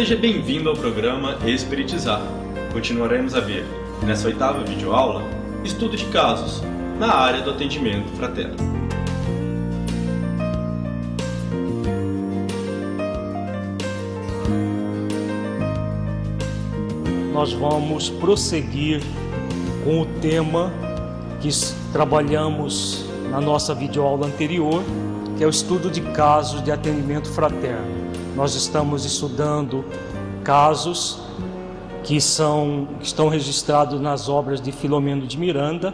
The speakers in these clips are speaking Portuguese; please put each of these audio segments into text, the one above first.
seja bem-vindo ao programa Espiritizar. Continuaremos a ver, nessa oitava videoaula, estudo de casos na área do atendimento fraterno. Nós vamos prosseguir com o tema que trabalhamos na nossa videoaula anterior, que é o estudo de casos de atendimento fraterno. Nós estamos estudando casos que são que estão registrados nas obras de Filomeno de Miranda,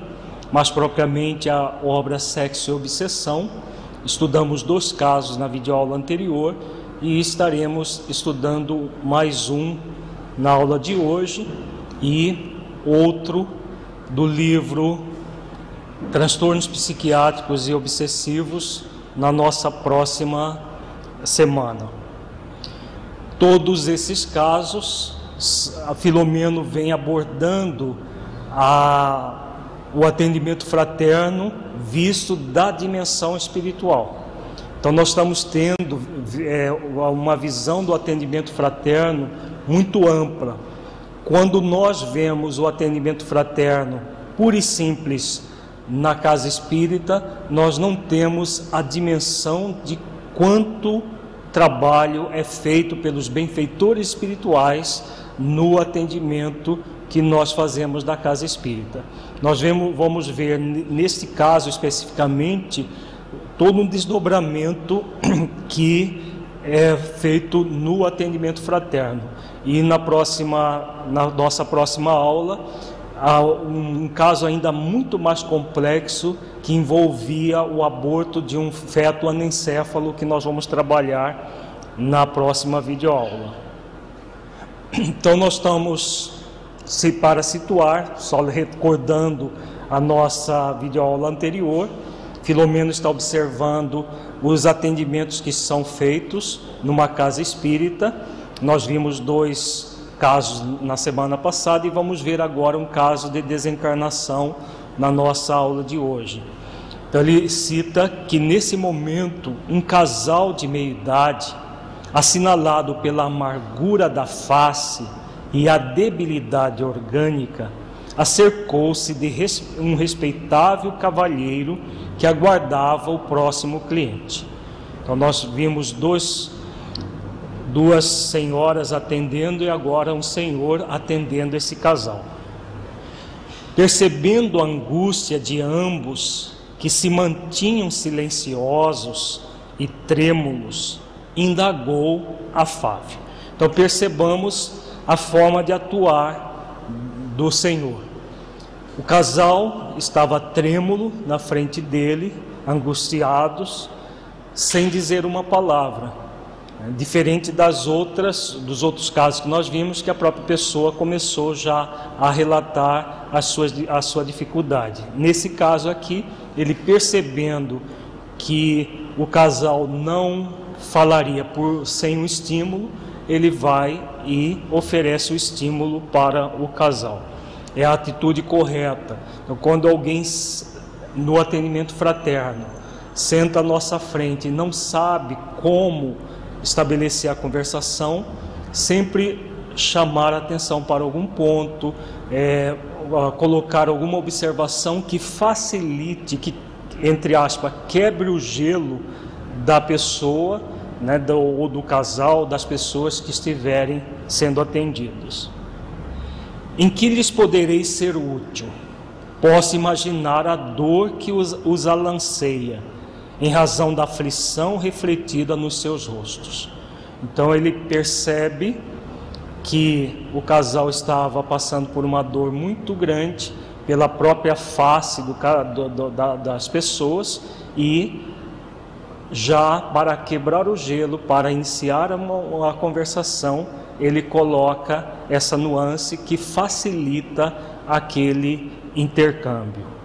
mais propriamente a obra Sexo e Obsessão. Estudamos dois casos na videoaula anterior e estaremos estudando mais um na aula de hoje e outro do livro Transtornos Psiquiátricos e Obsessivos na nossa próxima semana. Todos esses casos, a Filomeno vem abordando a- o atendimento fraterno visto da dimensão espiritual. Então, nós estamos tendo é, uma visão do atendimento fraterno muito ampla. Quando nós vemos o atendimento fraterno puro e simples na casa espírita, nós não temos a dimensão de quanto trabalho é feito pelos benfeitores espirituais no atendimento que nós fazemos na casa espírita. Nós vemos, vamos ver, neste caso especificamente, todo um desdobramento que é feito no atendimento fraterno. E na próxima, na nossa próxima aula, há um caso ainda muito mais complexo que envolvia o aborto de um feto anencéfalo que nós vamos trabalhar na próxima videoaula. Então nós estamos se para situar, só recordando a nossa videoaula anterior, Filomeno está observando os atendimentos que são feitos numa casa espírita. Nós vimos dois casos na semana passada e vamos ver agora um caso de desencarnação na nossa aula de hoje. Então ele cita que nesse momento um casal de meia-idade, assinalado pela amargura da face e a debilidade orgânica, acercou-se de um respeitável cavalheiro que aguardava o próximo cliente. Então nós vimos dois, duas senhoras atendendo e agora um senhor atendendo esse casal. Percebendo a angústia de ambos, que se mantinham silenciosos e trêmulos, indagou afável. Então percebamos a forma de atuar do Senhor. O casal estava trêmulo na frente dele, angustiados, sem dizer uma palavra. Né? Diferente das outras, dos outros casos que nós vimos, que a própria pessoa começou já a relatar as suas, a sua dificuldade. Nesse caso aqui, ele percebendo que o casal não falaria por sem um estímulo, ele vai e oferece o estímulo para o casal. É a atitude correta. Então, quando alguém no atendimento fraterno senta à nossa frente e não sabe como estabelecer a conversação, sempre chamar a atenção para algum ponto, é, colocar alguma observação que facilite, que, entre aspas, quebre o gelo da pessoa né, do, ou do casal, das pessoas que estiverem sendo atendidos. Em que lhes poderei ser útil? Posso imaginar a dor que os, os alanceia, em razão da aflição refletida nos seus rostos. Então ele percebe que o casal estava passando por uma dor muito grande pela própria face do, do, da, das pessoas e já para quebrar o gelo, para iniciar uma, uma conversação, ele coloca essa nuance que facilita aquele intercâmbio.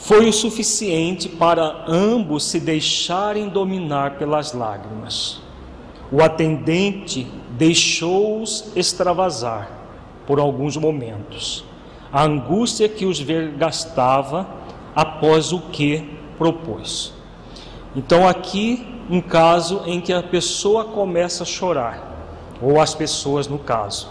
Foi o suficiente para ambos se deixarem dominar pelas lágrimas. O atendente deixou-os extravasar por alguns momentos. A angústia que os vergastava após o que propôs. Então, aqui, um caso em que a pessoa começa a chorar, ou as pessoas no caso.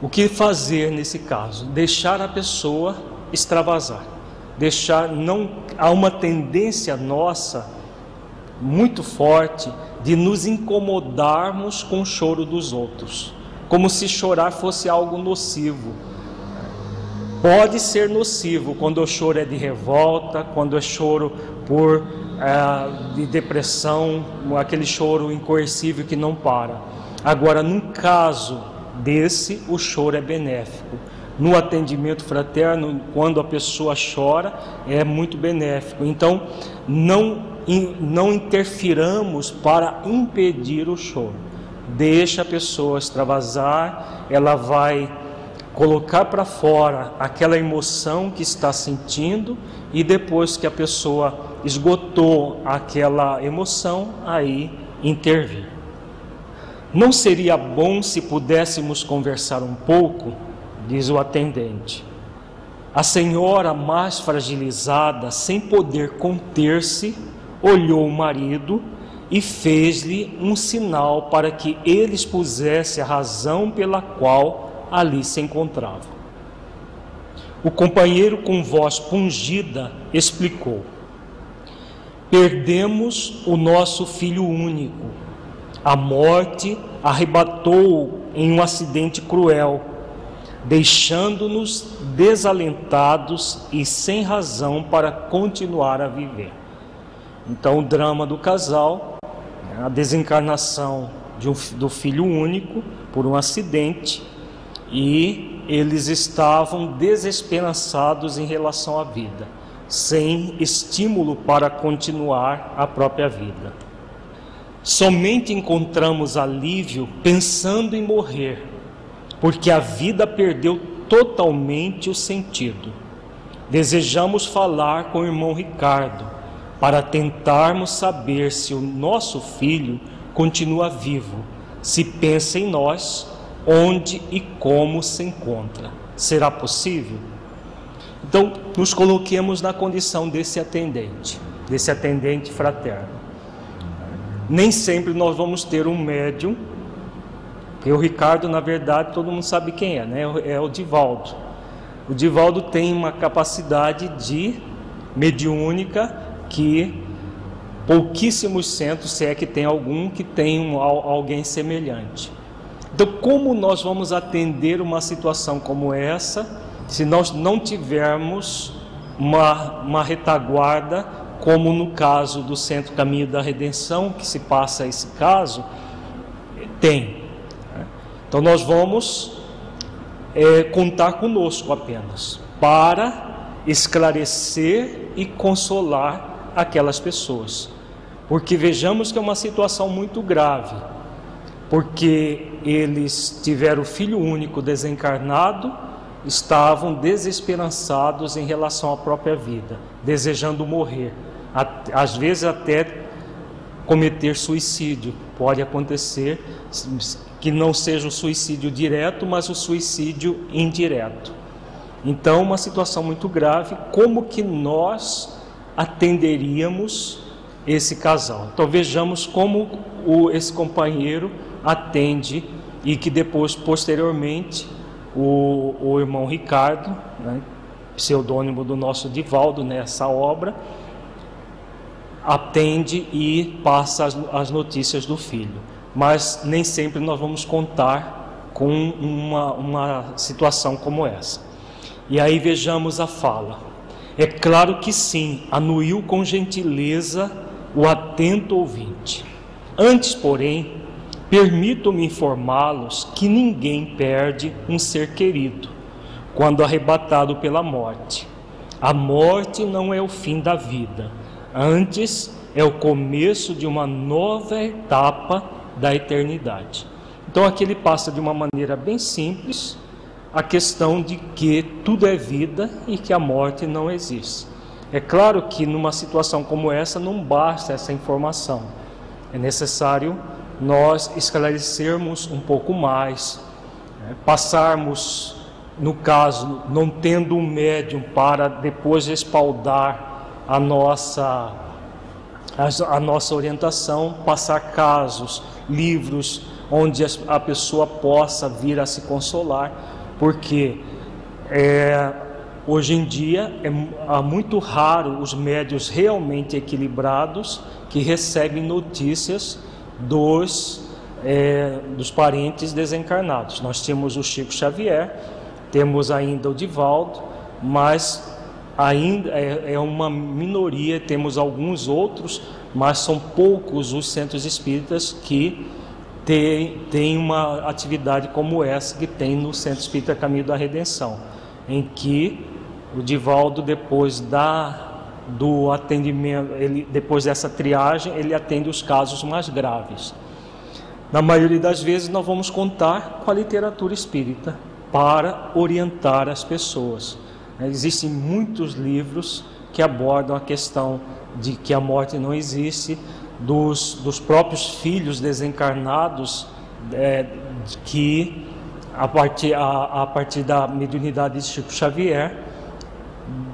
O que fazer nesse caso? Deixar a pessoa extravasar. Deixar não há uma tendência nossa muito forte de nos incomodarmos com o choro dos outros, como se chorar fosse algo nocivo. Pode ser nocivo quando o choro é de revolta, quando é choro por é, de depressão, aquele choro incoercível que não para. Agora, num caso desse, o choro é benéfico. No atendimento fraterno, quando a pessoa chora, é muito benéfico. Então, não, não interfiramos para impedir o choro. Deixa a pessoa extravasar, ela vai colocar para fora aquela emoção que está sentindo e depois que a pessoa esgotou aquela emoção, aí intervir. Não seria bom se pudéssemos conversar um pouco, diz o atendente. A senhora, mais fragilizada, sem poder conter-se, olhou o marido e fez-lhe um sinal para que ele expusesse a razão pela qual ali se encontrava. O companheiro, com voz pungida, explicou: Perdemos o nosso filho único. A morte arrebatou em um acidente cruel, deixando-nos desalentados e sem razão para continuar a viver. Então, o drama do casal, a desencarnação de um, do filho único por um acidente, e eles estavam desesperançados em relação à vida sem estímulo para continuar a própria vida. Somente encontramos alívio pensando em morrer, porque a vida perdeu totalmente o sentido. Desejamos falar com o irmão Ricardo para tentarmos saber se o nosso filho continua vivo, se pensa em nós, onde e como se encontra. Será possível? Então, nos coloquemos na condição desse atendente, desse atendente fraterno. Nem sempre nós vamos ter um médium, porque o Ricardo, na verdade, todo mundo sabe quem é, né? É o Divaldo. O Divaldo tem uma capacidade de mediúnica que pouquíssimos centros, se é que tem algum, que tem um, alguém semelhante. Então, como nós vamos atender uma situação como essa? se nós não tivermos uma, uma retaguarda, como no caso do Centro Caminho da Redenção, que se passa esse caso, tem. Então nós vamos é, contar conosco apenas para esclarecer e consolar aquelas pessoas. Porque vejamos que é uma situação muito grave, porque eles tiveram filho único desencarnado estavam desesperançados em relação à própria vida, desejando morrer, às vezes até cometer suicídio. Pode acontecer que não seja o suicídio direto, mas o suicídio indireto. Então, uma situação muito grave, como que nós atenderíamos esse casal? Então, vejamos como o, esse companheiro atende e que depois, posteriormente, o, o irmão Ricardo, né, pseudônimo do nosso Divaldo nessa obra, atende e passa as, as notícias do filho. Mas nem sempre nós vamos contar com uma, uma situação como essa. E aí vejamos a fala. É claro que sim, anuiu com gentileza o atento ouvinte. Antes, porém, permito-me informá-los que ninguém perde um ser querido quando arrebatado pela morte. A morte não é o fim da vida, antes é o começo de uma nova etapa da eternidade. Então aqui ele passa de uma maneira bem simples a questão de que tudo é vida e que a morte não existe. É claro que numa situação como essa não basta essa informação. É necessário nós esclarecermos um pouco mais, né? passarmos, no caso, não tendo um médium para depois respaldar a nossa, a, a nossa orientação, passar casos, livros, onde a pessoa possa vir a se consolar, porque é, Hoje em dia é muito raro os médios realmente equilibrados que recebem notícias dos, é, dos parentes desencarnados. Nós temos o Chico Xavier, temos ainda o Divaldo, mas ainda é, é uma minoria, temos alguns outros, mas são poucos os centros espíritas que têm, têm uma atividade como essa que tem no Centro Espírita Caminho da Redenção, em que o Divaldo, depois da do atendimento, ele, depois dessa triagem, ele atende os casos mais graves. Na maioria das vezes, nós vamos contar com a literatura espírita para orientar as pessoas. Existem muitos livros que abordam a questão de que a morte não existe, dos, dos próprios filhos desencarnados, é, que a partir, a, a partir da mediunidade de Chico Xavier,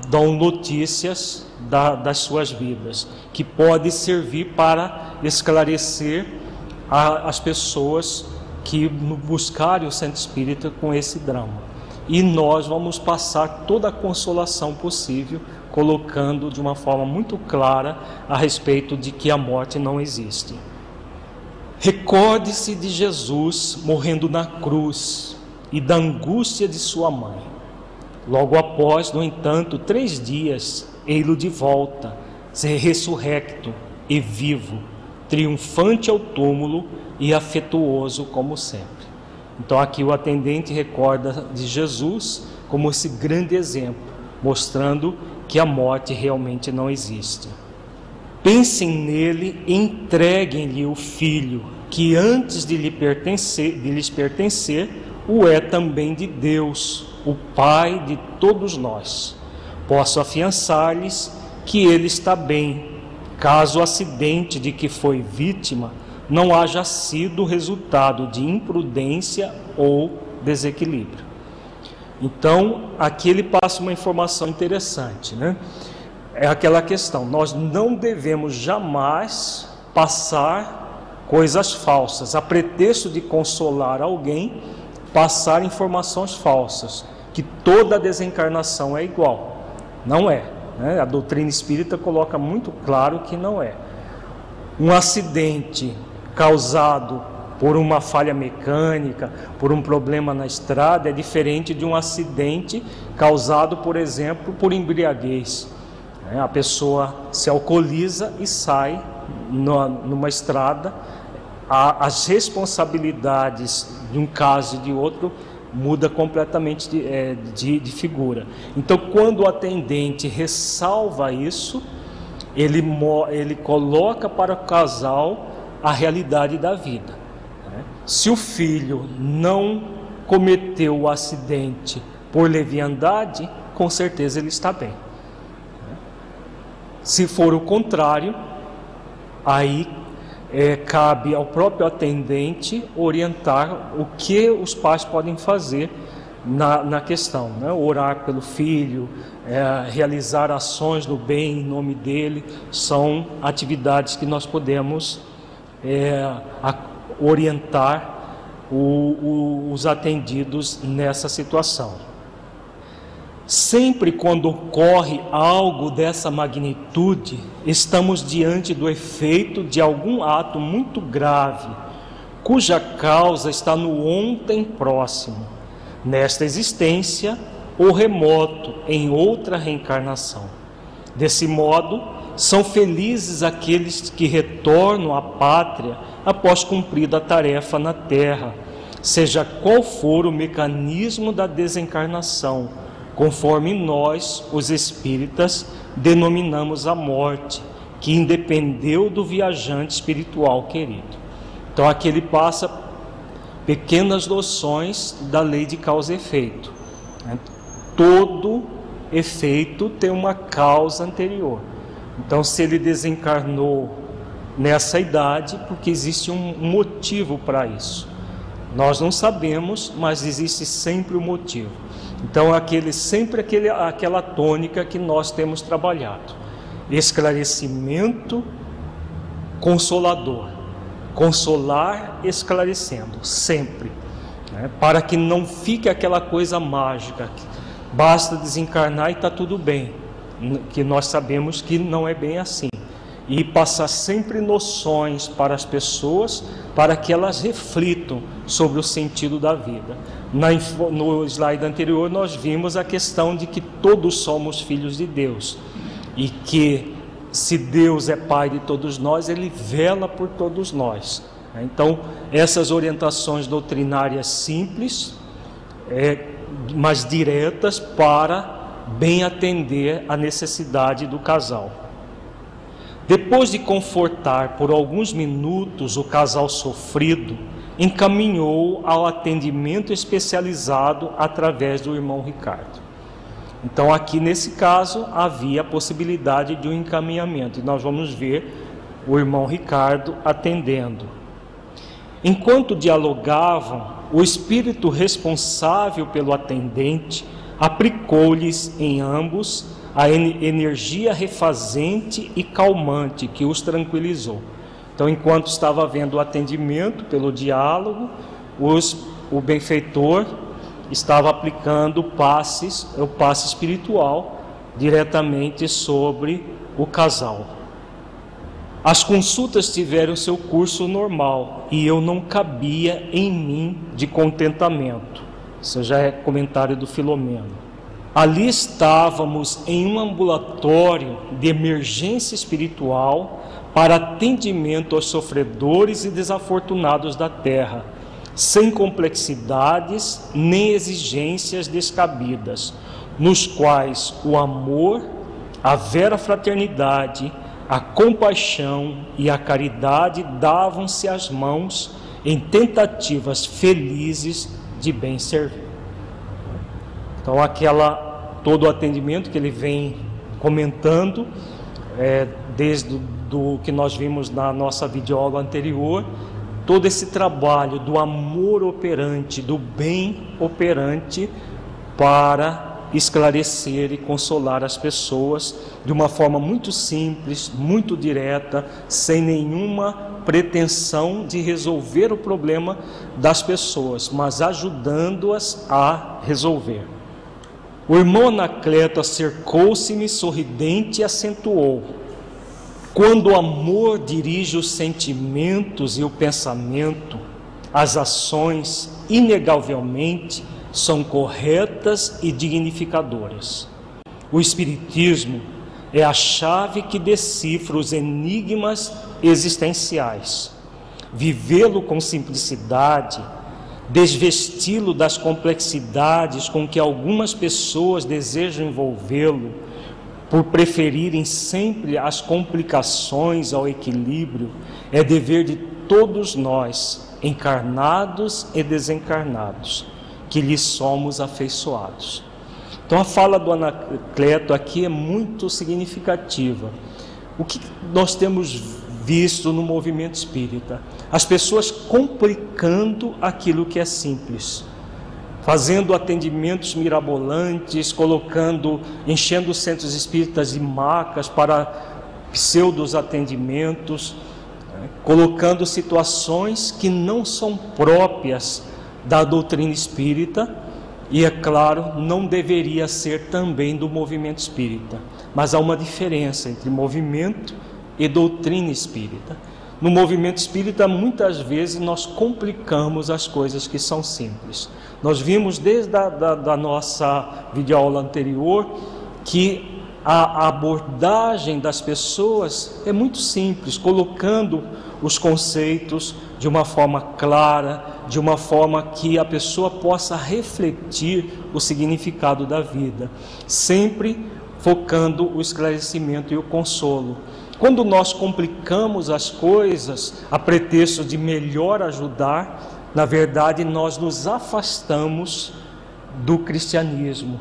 dão notícias da, das suas vidas, que pode servir para esclarecer a, as pessoas que buscarem o Santo Espírito com esse drama. E nós vamos passar toda a consolação possível, colocando de uma forma muito clara a respeito de que a morte não existe. Recorde-se de Jesus morrendo na cruz e da angústia de sua mãe Logo após, no entanto, três dias, ei-lo de volta, ser ressurrecto e vivo, triunfante ao túmulo e afetuoso como sempre. Então aqui o atendente recorda de Jesus como esse grande exemplo, mostrando que a morte realmente não existe. Pensem nele, entreguem-lhe o filho, que antes de, lhe pertencer, de lhes pertencer, o é também de Deus o Pai de todos nós. Posso afiançar-lhes que ele está bem, caso o acidente de que foi vítima não haja sido resultado de imprudência ou desequilíbrio. Então, aqui ele passa uma informação interessante, né? É aquela questão, nós não devemos jamais passar coisas falsas, a pretexto de consolar alguém, passar informações falsas que toda desencarnação é igual. Não é. Né? A doutrina espírita coloca muito claro que não é. Um acidente causado por uma falha mecânica, por um problema na estrada, é diferente de um acidente causado, por exemplo, por embriaguez. Né? A pessoa se alcooliza e sai numa estrada. As responsabilidades de um caso e de outro muda completamente de, é, de, de figura. Então, quando o atendente ressalva isso, ele, ele coloca para o casal a realidade da vida. Né? Se o filho não cometeu o acidente por leviandade, com certeza ele está bem. Né? Se for o contrário, aí é, cabe ao próprio atendente orientar o que os pais podem fazer na, na questão, né? orar pelo filho, é, realizar ações do bem em nome dele, são atividades que nós podemos é, orientar o, o, os atendidos nessa situação. Sempre quando ocorre algo dessa magnitude, estamos diante do efeito de algum ato muito grave, cuja causa está no ontem próximo, nesta existência ou remoto em outra reencarnação. Desse modo, são felizes aqueles que retornam à pátria após cumprida a tarefa na terra, seja qual for o mecanismo da desencarnação, conforme nós, os espíritas, denominamos a morte, que independeu do viajante espiritual querido. Então aqui ele passa pequenas noções da lei de causa e efeito. Né? Todo efeito tem uma causa anterior. Então, se ele desencarnou nessa idade, porque existe um motivo para isso. Nós não sabemos, mas existe sempre um motivo. Então, aquele sempre aquele, aquela tônica que nós temos trabalhado: esclarecimento consolador, consolar esclarecendo, sempre, né? para que não fique aquela coisa mágica. Basta desencarnar e está tudo bem que nós sabemos que não é bem assim. E passar sempre noções para as pessoas para que elas reflitam sobre o sentido da vida. Na, no slide anterior, nós vimos a questão de que todos somos filhos de Deus e que, se Deus é Pai de todos nós, Ele vela por todos nós. Então, essas orientações doutrinárias simples, é, mas diretas para bem atender à necessidade do casal. Depois de confortar por alguns minutos o casal sofrido, encaminhou ao atendimento especializado através do irmão Ricardo. Então, aqui nesse caso, havia a possibilidade de um encaminhamento, e nós vamos ver o irmão Ricardo atendendo. Enquanto dialogavam, o espírito responsável pelo atendente aplicou-lhes em ambos a energia refazente e calmante que os tranquilizou. Então, enquanto estava havendo o atendimento pelo diálogo, os, o benfeitor estava aplicando passes, o passe espiritual diretamente sobre o casal. As consultas tiveram seu curso normal e eu não cabia em mim de contentamento. Isso já é comentário do Filomeno. Ali estávamos em um ambulatório de emergência espiritual para atendimento aos sofredores e desafortunados da terra, sem complexidades nem exigências descabidas, nos quais o amor, a vera fraternidade, a compaixão e a caridade davam-se as mãos em tentativas felizes de bem servir. Então, aquela todo o atendimento que ele vem comentando, é, desde do que nós vimos na nossa videoaula anterior, todo esse trabalho do amor operante, do bem operante para esclarecer e consolar as pessoas de uma forma muito simples, muito direta, sem nenhuma pretensão de resolver o problema das pessoas, mas ajudando-as a resolver. O irmão Anacleto acercou-se-me sorridente e acentuou: Quando o amor dirige os sentimentos e o pensamento, as ações, inegavelmente, são corretas e dignificadoras. O Espiritismo é a chave que decifra os enigmas existenciais. Vivê-lo com simplicidade, desvesti-lo das complexidades com que algumas pessoas desejam envolvê-lo, por preferirem sempre as complicações ao equilíbrio, é dever de todos nós, encarnados e desencarnados, que lhe somos afeiçoados. Então a fala do Anacleto aqui é muito significativa. O que nós temos visto no movimento espírita? As pessoas complicando aquilo que é simples, fazendo atendimentos mirabolantes, colocando, enchendo os centros espíritas de macas para pseudos atendimentos, né? colocando situações que não são próprias da doutrina espírita e é claro, não deveria ser também do movimento espírita, mas há uma diferença entre movimento e doutrina espírita. No movimento espírita, muitas vezes nós complicamos as coisas que são simples. Nós vimos desde a da, da nossa videoaula anterior que a abordagem das pessoas é muito simples, colocando os conceitos de uma forma clara, de uma forma que a pessoa possa refletir o significado da vida, sempre focando o esclarecimento e o consolo. Quando nós complicamos as coisas a pretexto de melhor ajudar, na verdade nós nos afastamos do cristianismo.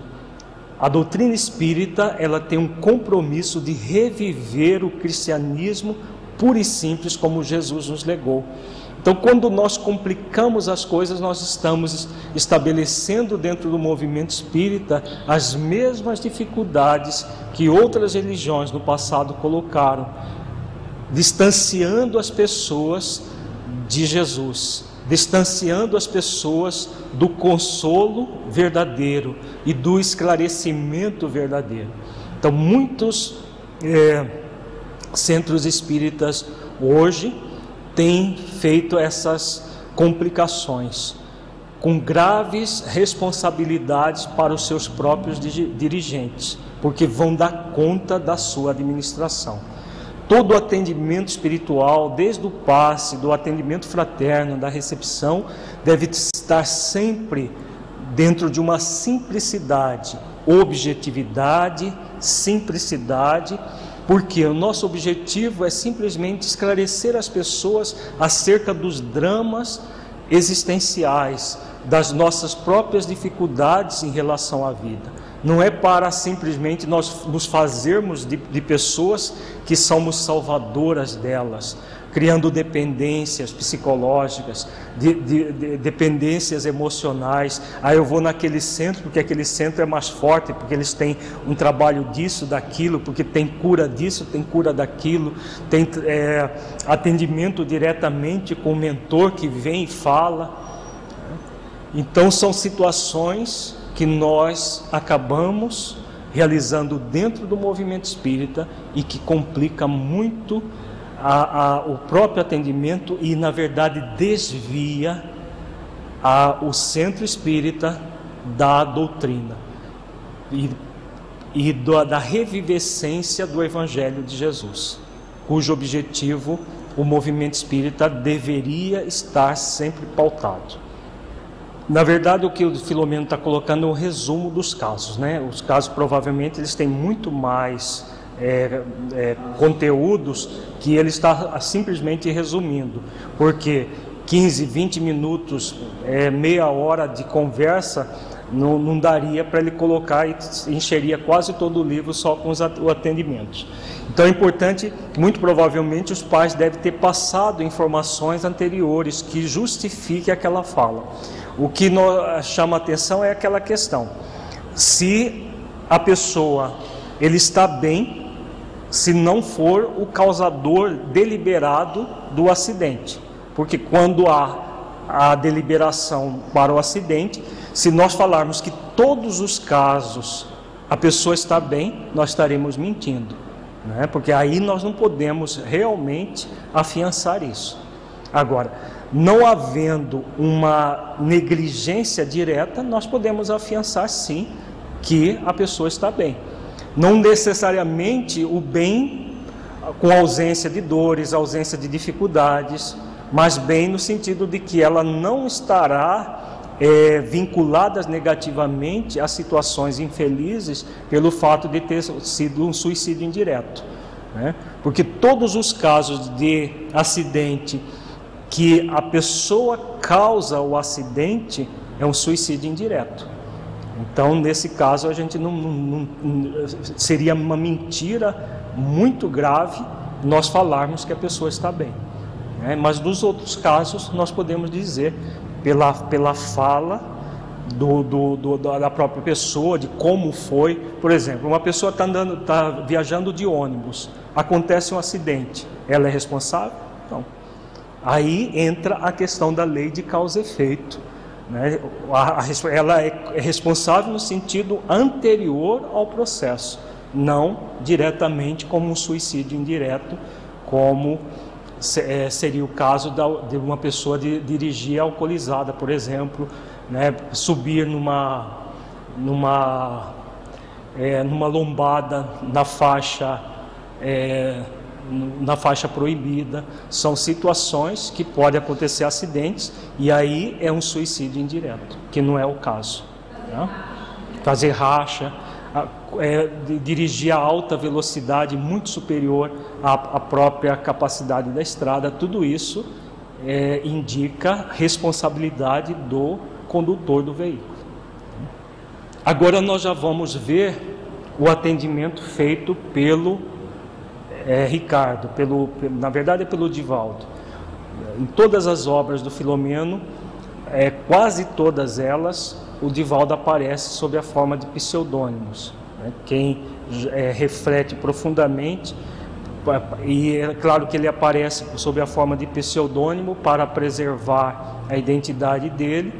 A doutrina espírita, ela tem um compromisso de reviver o cristianismo puro e simples como Jesus nos legou. Então, quando nós complicamos as coisas, nós estamos estabelecendo dentro do movimento espírita as mesmas dificuldades que outras religiões no passado colocaram, distanciando as pessoas de Jesus, distanciando as pessoas do consolo verdadeiro e do esclarecimento verdadeiro. Então, muitos é, centros espíritas hoje tem feito essas complicações, com graves responsabilidades para os seus próprios dirigentes, porque vão dar conta da sua administração. Todo o atendimento espiritual, desde o passe, do atendimento fraterno, da recepção, deve estar sempre dentro de uma simplicidade, objetividade, simplicidade porque o nosso objetivo é simplesmente esclarecer as pessoas acerca dos dramas existenciais, das nossas próprias dificuldades em relação à vida. Não é para simplesmente nós nos fazermos de, de pessoas que somos salvadoras delas, criando dependências psicológicas, de, de, de, dependências emocionais. Aí ah, eu vou naquele centro porque aquele centro é mais forte, porque eles têm um trabalho disso, daquilo, porque tem cura disso, tem cura daquilo, tem é, atendimento diretamente com o mentor que vem e fala. Então são situações que nós acabamos realizando dentro do movimento espírita e que complica muito a, a, o próprio atendimento e, na verdade, desvia a, o centro espírita da doutrina e, e do, da revivescência do Evangelho de Jesus, cujo objetivo o movimento espírita deveria estar sempre pautado. Na verdade, o que o Filomeno está colocando é um resumo dos casos, né? Os casos provavelmente eles têm muito mais é, é, conteúdos que ele está simplesmente resumindo, porque 15, 20 minutos, é, meia hora de conversa não, não daria para ele colocar e encheria quase todo o livro só com os atendimentos. Então é importante, muito provavelmente os pais devem ter passado informações anteriores que justifiquem aquela fala. O que chama atenção é aquela questão: se a pessoa ele está bem se não for o causador deliberado do acidente. Porque quando há a deliberação para o acidente, se nós falarmos que todos os casos a pessoa está bem, nós estaremos mentindo. Né? Porque aí nós não podemos realmente afiançar isso. Agora, não havendo uma negligência direta, nós podemos afiançar sim que a pessoa está bem. Não necessariamente o bem com ausência de dores, ausência de dificuldades, mas bem no sentido de que ela não estará é, vinculada negativamente a situações infelizes pelo fato de ter sido um suicídio indireto. Né? Porque todos os casos de acidente que a pessoa causa o acidente é um suicídio indireto. Então, nesse caso, a gente não, não, não, seria uma mentira muito grave nós falarmos que a pessoa está bem. Né? Mas nos outros casos, nós podemos dizer pela, pela fala do, do, do, da própria pessoa, de como foi. Por exemplo, uma pessoa está está viajando de ônibus, acontece um acidente, ela é responsável? Não. Aí entra a questão da lei de causa e efeito Né? ela é, é responsável no sentido anterior ao processo, não diretamente como um suicídio indireto, como é, seria o caso de uma pessoa dirigir alcoolizada, por exemplo, né? subir numa, numa, é, numa lombada na faixa é, na faixa proibida. São situações que podem acontecer acidentes e aí é um suicídio indireto, que não é o caso. Né? Fazer racha, é, dirigir a alta velocidade muito superior à, à, própria capacidade da estrada, tudo isso é, indica responsabilidade do condutor do veículo. Agora nós já vamos ver o atendimento feito pelo é, Ricardo, pelo, na verdade é pelo Divaldo. Em todas as obras do Filomeno, é, quase todas elas, o Divaldo aparece sob a forma de pseudônimos. Né? Quem é, reflete profundamente, e é claro que ele aparece sob a forma de pseudônimo para preservar a identidade dele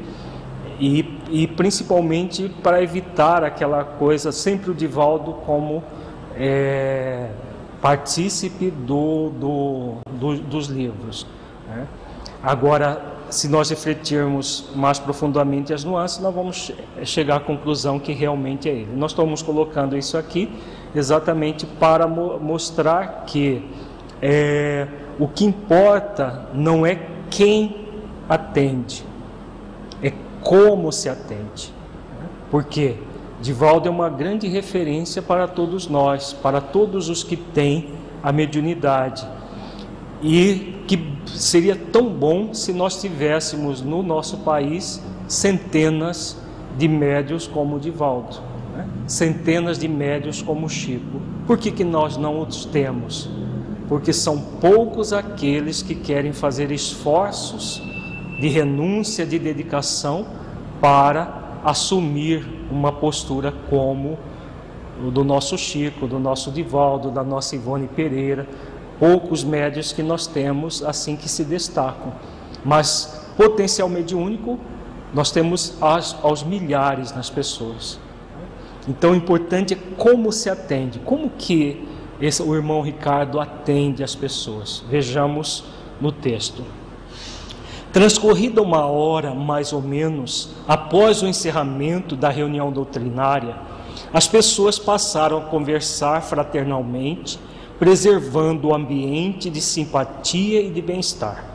e, e principalmente para evitar aquela coisa, sempre o Divaldo como é, partícipe do, do, do, dos livros. Né? Agora, se nós refletirmos mais profundamente as nuances, nós vamos chegar à conclusão que realmente é ele. Nós estamos colocando isso aqui exatamente para mo mostrar que é, o que importa não é quem atende, é como se atende. Por quê? Divaldo é uma grande referência para todos nós, para todos os que têm a mediunidade. E que seria tão bom se nós tivéssemos no nosso país centenas de médios como Divaldo, né? centenas de médios como Chico. Por que, que nós não os temos? Porque são poucos aqueles que querem fazer esforços de renúncia, de dedicação para assumir uma postura como do nosso Chico, do nosso Divaldo, da nossa Ivone Pereira, poucos médios que nós temos assim que se destacam. Mas potencial mediúnico nós temos aos, aos milhares nas pessoas. Então o importante é como se atende, como que esse, o irmão Ricardo atende as pessoas. Vejamos no texto. Transcorrida uma hora, mais ou menos, após o encerramento da reunião doutrinária, as pessoas passaram a conversar fraternalmente, preservando o ambiente de simpatia e de bem-estar,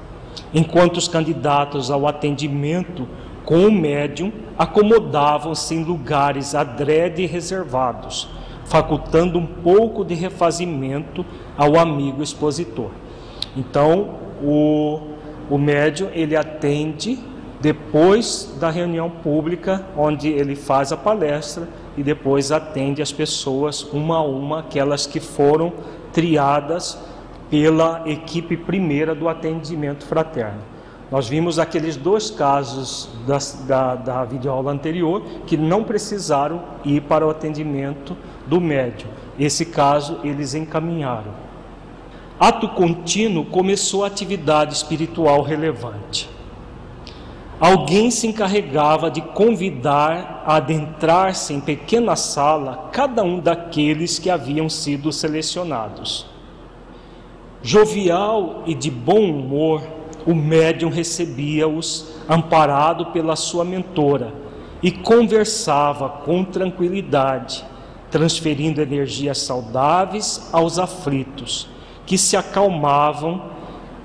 enquanto os candidatos ao atendimento com o médium acomodavam-se em lugares adrede reservados, facultando um pouco de refazimento ao amigo expositor. Então, o o médium ele atende depois da reunião pública, onde ele faz a palestra e depois atende as pessoas uma a uma, aquelas que foram triadas pela equipe primeira do atendimento fraterno. Nós vimos aqueles dois casos da, da, da videoaula anterior que não precisaram ir para o atendimento do médium. Esse caso eles encaminharam ato contínuo começou a atividade espiritual relevante. Alguém se encarregava de convidar a adentrar-se em pequena sala cada um daqueles que haviam sido selecionados. Jovial e de bom humor, o médium recebia-os, amparado pela sua mentora, e conversava com tranquilidade, transferindo energias saudáveis aos aflitos que se acalmavam,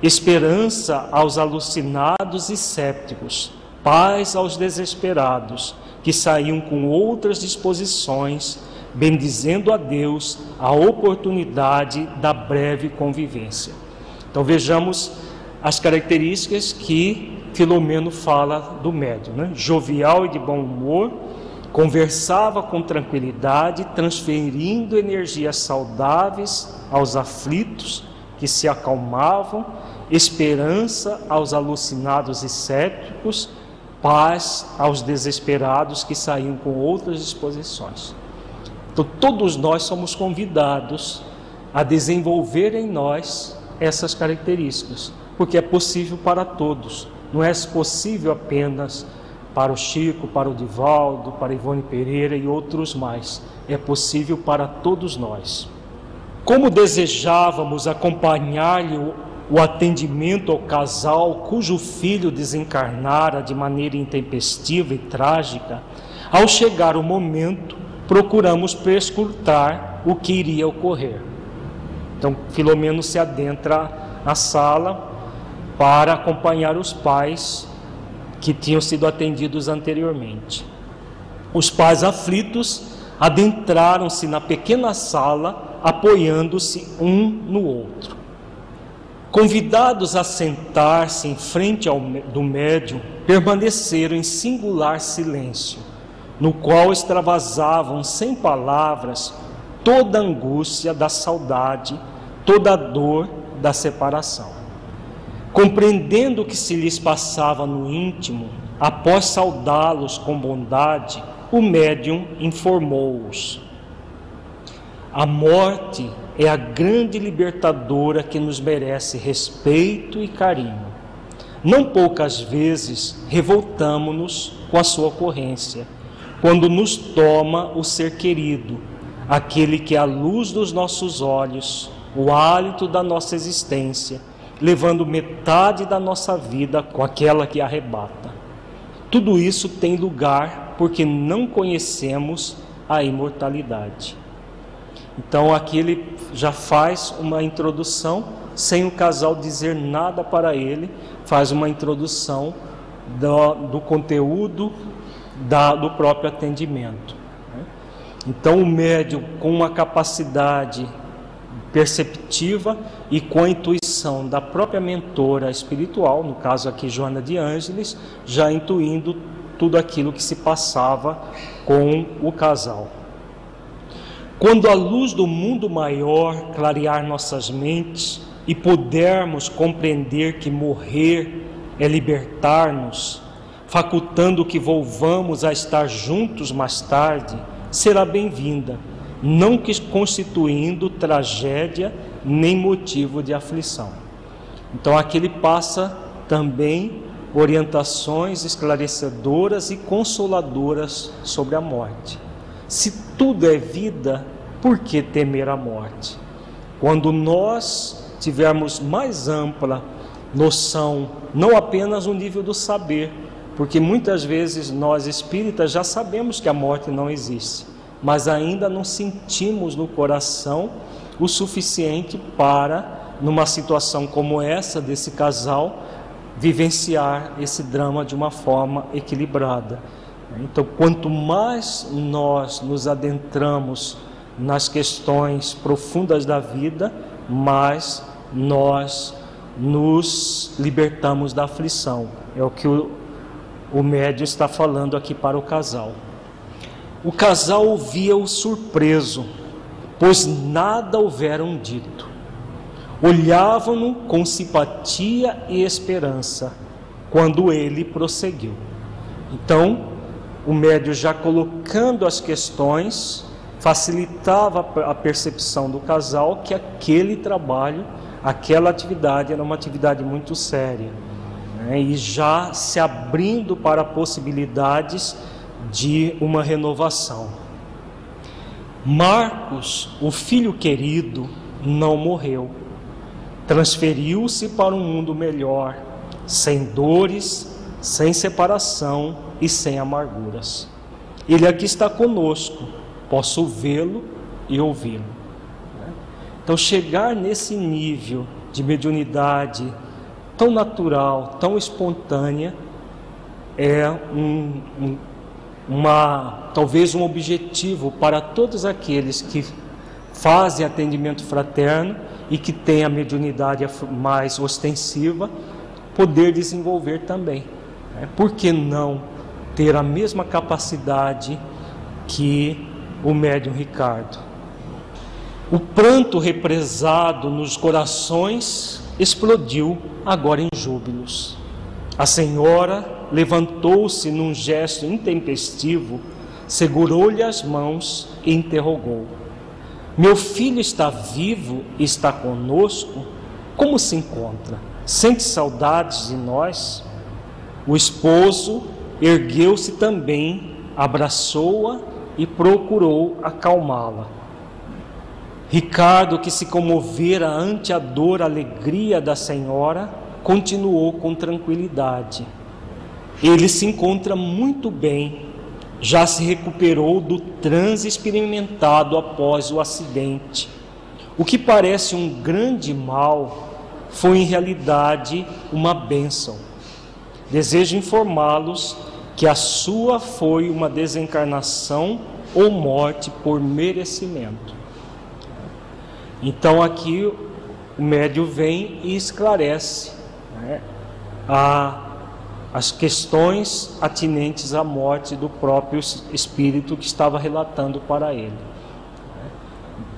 esperança aos alucinados e sépticos, paz aos desesperados, que saíam com outras disposições, bendizendo a Deus a oportunidade da breve convivência. Então vejamos as características que Filomeno fala do médium, né? jovial e de bom humor, conversava com tranquilidade, transferindo energias saudáveis aos aflitos que se acalmavam, esperança aos alucinados e céticos, paz aos desesperados que saíam com outras disposições. Então, todos nós somos convidados a desenvolver em nós essas características, porque é possível para todos, não é possível apenas para o Chico, para o Divaldo, para Ivone Pereira e outros mais. É possível para todos nós. Como desejávamos acompanhar-lhe o, atendimento ao casal cujo filho desencarnara de maneira intempestiva e trágica, ao chegar o momento, procuramos perscrutar o que iria ocorrer. Então, Filomeno se adentra na sala para acompanhar os pais que tinham sido atendidos anteriormente. Os pais aflitos adentraram-se na pequena sala, apoiando-se um no outro. Convidados a sentar-se em frente ao, do médium, permaneceram em singular silêncio, no qual extravasavam sem palavras toda a angústia da saudade, toda a dor da separação. Compreendendo o que se lhes passava no íntimo, após saudá-los com bondade, o médium informou-os: A morte é a grande libertadora que nos merece respeito e carinho. Não poucas vezes revoltamo-nos com a sua ocorrência, quando nos toma o ser querido, aquele que é a luz dos nossos olhos, o hálito da nossa existência, levando metade da nossa vida com aquela que arrebata. Tudo isso tem lugar porque não conhecemos a imortalidade. Então aqui ele já faz uma introdução, sem o casal dizer nada para ele, faz uma introdução do, do conteúdo da, do próprio atendimento. Né? Então o médium com uma capacidade perceptiva e com a intuição da própria mentora espiritual, no caso aqui Joana de Ângeles, já intuindo tudo aquilo que se passava com o casal. Quando a luz do mundo maior clarear nossas mentes e pudermos compreender que morrer é libertar-nos, facultando que volvamos a estar juntos mais tarde, será bem-vinda não constituindo tragédia nem motivo de aflição. Então aqui ele passa também orientações esclarecedoras e consoladoras sobre a morte. Se tudo é vida, por que temer a morte? Quando nós tivermos mais ampla noção, não apenas o nível do saber, porque muitas vezes nós espíritas já sabemos que a morte não existe mas ainda não sentimos no coração o suficiente para, numa situação como essa desse casal, vivenciar esse drama de uma forma equilibrada. Então, quanto mais nós nos adentramos nas questões profundas da vida, mais nós nos libertamos da aflição. É o que o, o médio está falando aqui para o casal. O casal ouvia-o surpreso, pois nada houveram dito. Olhavam-no com simpatia e esperança, quando ele prosseguiu. Então, o médio já colocando as questões, facilitava a percepção do casal que aquele trabalho, aquela atividade era uma atividade muito séria. Né? E já se abrindo para possibilidades de uma renovação. Marcos, o filho querido, não morreu. Transferiu-se para um mundo melhor, sem dores, sem separação e sem amarguras. Ele aqui está conosco, posso vê-lo e ouvi-lo. Então, chegar nesse nível de mediunidade tão natural, tão espontânea, é um, um uma talvez um objetivo para todos aqueles que fazem atendimento fraterno e que têm a mediunidade mais ostensiva, poder desenvolver também. Né? Por que não ter a mesma capacidade que o médium Ricardo? O pranto represado nos corações explodiu agora em júbilos. A senhora levantou-se num gesto intempestivo, segurou-lhe as mãos e interrogou: Meu filho está vivo e está conosco? Como se encontra? Sente saudades de nós? O esposo ergueu-se também, abraçou-a e procurou acalmá-la. Ricardo, que se comovera ante a dor, a alegria da senhora, continuou com tranquilidade. Ele se encontra muito bem, já se recuperou do transe experimentado após o acidente. O que parece um grande mal foi em realidade uma bênção. Desejo informá-los que a sua foi uma desencarnação ou morte por merecimento. Então aqui o médio vem e esclarece né, a, as questões atinentes à morte do próprio espírito que estava relatando para ele.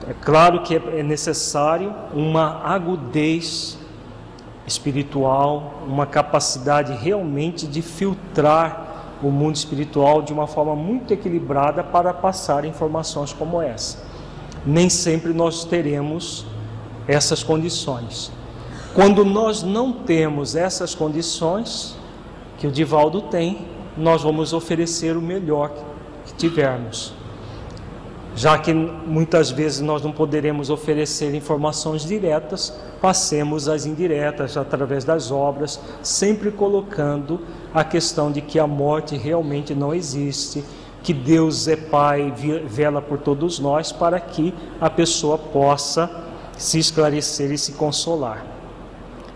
É claro que é necessário uma agudez espiritual, uma capacidade realmente de filtrar o mundo espiritual de uma forma muito equilibrada para passar informações como essa. Nem sempre nós teremos essas condições. Quando nós não temos essas condições que o Divaldo tem, nós vamos oferecer o melhor que tivermos. Já que muitas vezes nós não poderemos oferecer informações diretas, passemos as indiretas através das obras, sempre colocando a questão de que a morte realmente não existe, que Deus é Pai, vela por todos nós, para que a pessoa possa se esclarecer e se consolar.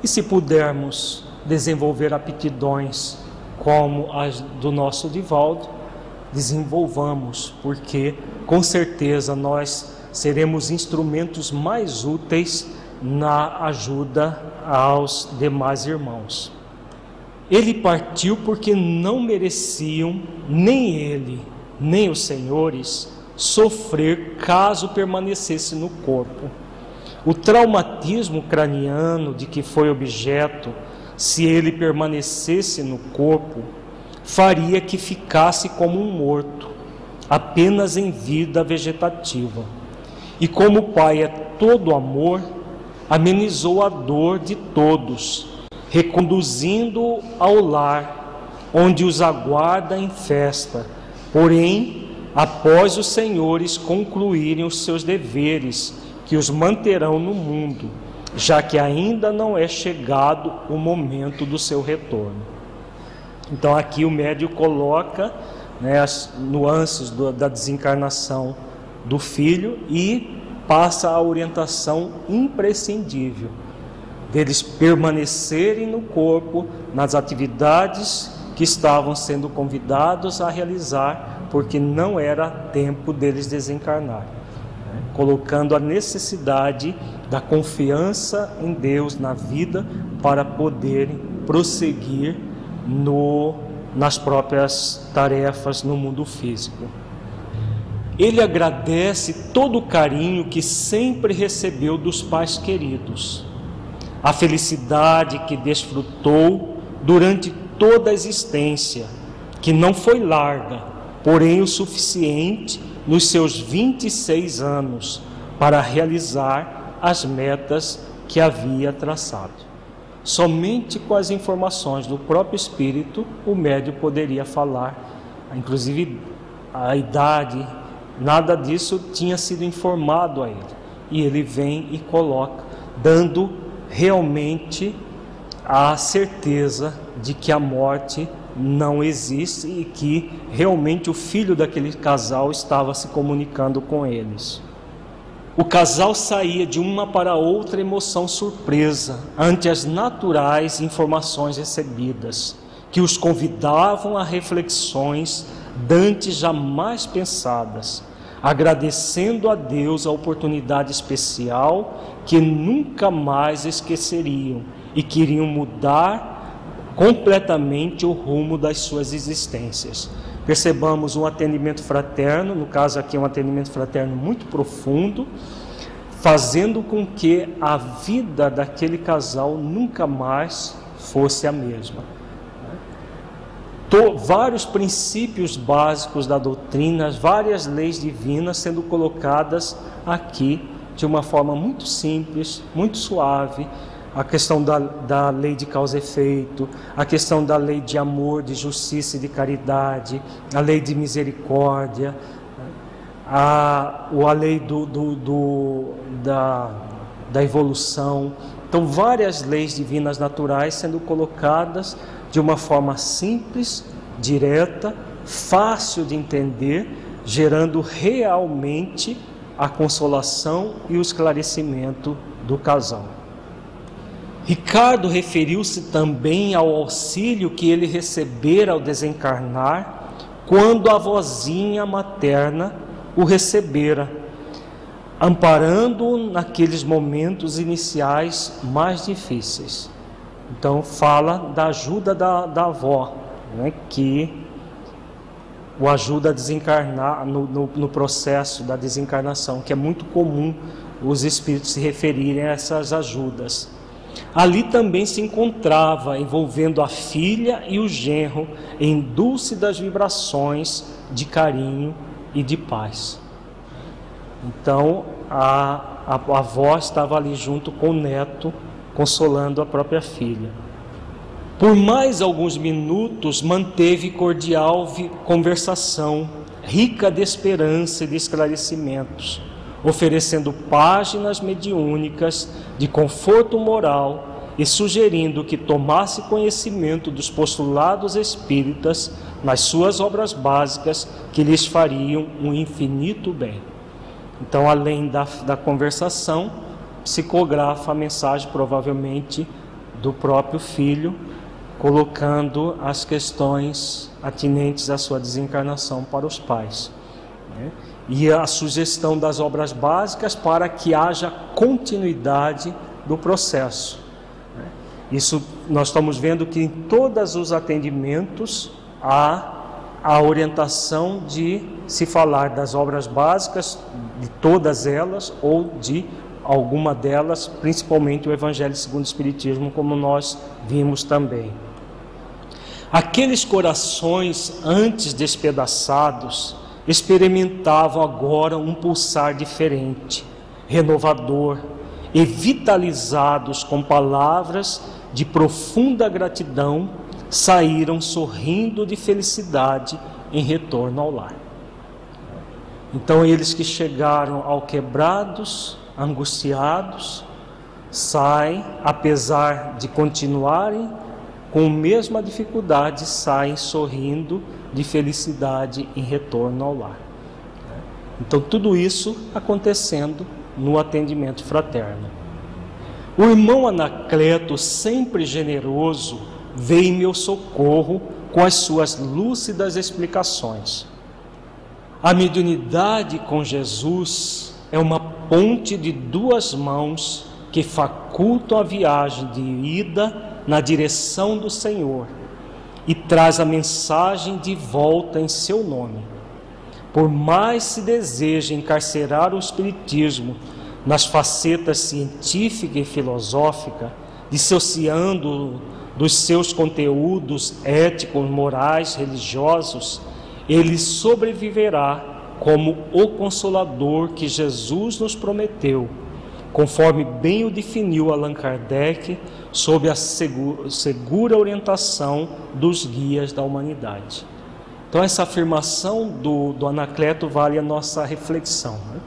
E se pudermos desenvolver aptidões como as do nosso Divaldo, desenvolvamos, porque com certeza nós seremos instrumentos mais úteis na ajuda aos demais irmãos. Ele partiu porque não mereciam nem ele, nem os senhores sofrer caso permanecesse no corpo. O traumatismo craniano de que foi objeto, se ele permanecesse no corpo, faria que ficasse como um morto, apenas em vida vegetativa. E como o Pai é todo amor, amenizou a dor de todos, reconduzindo ao lar, onde os aguarda em festa. Porém, após os senhores concluírem os seus deveres, que os manterão no mundo, já que ainda não é chegado o momento do seu retorno. Então, aqui o médio coloca né, as nuances do, da desencarnação do filho e passa a orientação imprescindível deles permanecerem no corpo nas atividades que estavam sendo convidados a realizar, porque não era tempo deles desencarnar? Colocando a necessidade da confiança em Deus na vida para poderem prosseguir no, nas próprias tarefas no mundo físico. Ele agradece todo o carinho que sempre recebeu dos pais queridos, a felicidade que desfrutou durante toda a existência, que não foi larga, porém o suficiente nos seus 26 anos para realizar as metas que havia traçado. Somente com as informações do próprio espírito o médio poderia falar, inclusive a idade Nada disso tinha sido informado a ele. E ele vem e coloca, dando realmente a certeza de que a morte não existe e que realmente o filho daquele casal estava se comunicando com eles. O casal saía de uma para outra emoção surpresa ante as naturais informações recebidas, que os convidavam a reflexões dantes jamais pensadas agradecendo a Deus a oportunidade especial que nunca mais esqueceriam e queriam mudar completamente o rumo das suas existências. Percebamos um atendimento fraterno, no caso aqui é um atendimento fraterno muito profundo, fazendo com que a vida daquele casal nunca mais fosse a mesma vários princípios básicos da doutrina, várias leis divinas sendo colocadas aqui de uma forma muito simples, muito suave, a questão da, da lei de causa e efeito, a questão da lei de amor, de justiça e de caridade, a lei de misericórdia, a, a lei do, do, do, da, da evolução. Então, várias leis divinas naturais sendo colocadas de uma forma simples, direta, fácil de entender, gerando realmente a consolação e o esclarecimento do casal. Ricardo referiu-se também ao auxílio que ele recebera ao desencarnar, quando a vozinha materna o recebera, amparando-o naqueles momentos iniciais mais difíceis. Então, fala da ajuda da, da avó, né, que o ajuda a desencarnar no, no, no, processo da desencarnação, que é muito comum os espíritos se referirem a essas ajudas. Ali também se encontrava, envolvendo a filha e o genro, em dúlcidas vibrações de carinho e de paz. Então, a, a, a avó estava ali junto com o neto, consolando a própria filha. Por mais alguns minutos manteve cordial conversação, rica de esperança e de esclarecimentos, oferecendo páginas mediúnicas de conforto moral e sugerindo que tomasse conhecimento dos postulados espíritas nas suas obras básicas que lhes fariam um infinito bem. Então, além da, da conversação, psicografa a mensagem, provavelmente do próprio filho, colocando as questões atinentes à sua desencarnação para os pais. Né? E a sugestão das obras básicas para que haja continuidade do processo. Né? Isso nós estamos vendo que em todos os atendimentos há a orientação de se falar das obras básicas, de todas elas, ou de alguma delas, principalmente o Evangelho segundo o Espiritismo, como nós vimos também. Aqueles corações antes despedaçados experimentavam agora um pulsar diferente, renovador, e vitalizados com palavras de profunda gratidão, saíram sorrindo de felicidade em retorno ao lar. Então, eles que chegaram ao quebrados, angustiados, saem, apesar de continuarem com a mesma dificuldade, saem sorrindo de felicidade em retorno ao lar. Então, tudo isso acontecendo no atendimento fraterno. O irmão Anacleto, sempre generoso, veio em meu socorro com as suas lúcidas explicações. A mediunidade com Jesus é uma ponte de duas mãos que facultam a viagem de ida na direção do Senhor e traz a mensagem de volta em seu nome. Por mais se deseja encarcerar o Espiritismo nas facetas científica e filosófica, dissociando dos seus conteúdos éticos, morais, religiosos, ele sobreviverá como o consolador que Jesus nos prometeu, conforme bem o definiu Allan Kardec sob a segura, orientação dos guias da humanidade. Então, essa afirmação do, do Anacleto vale a nossa reflexão. Né?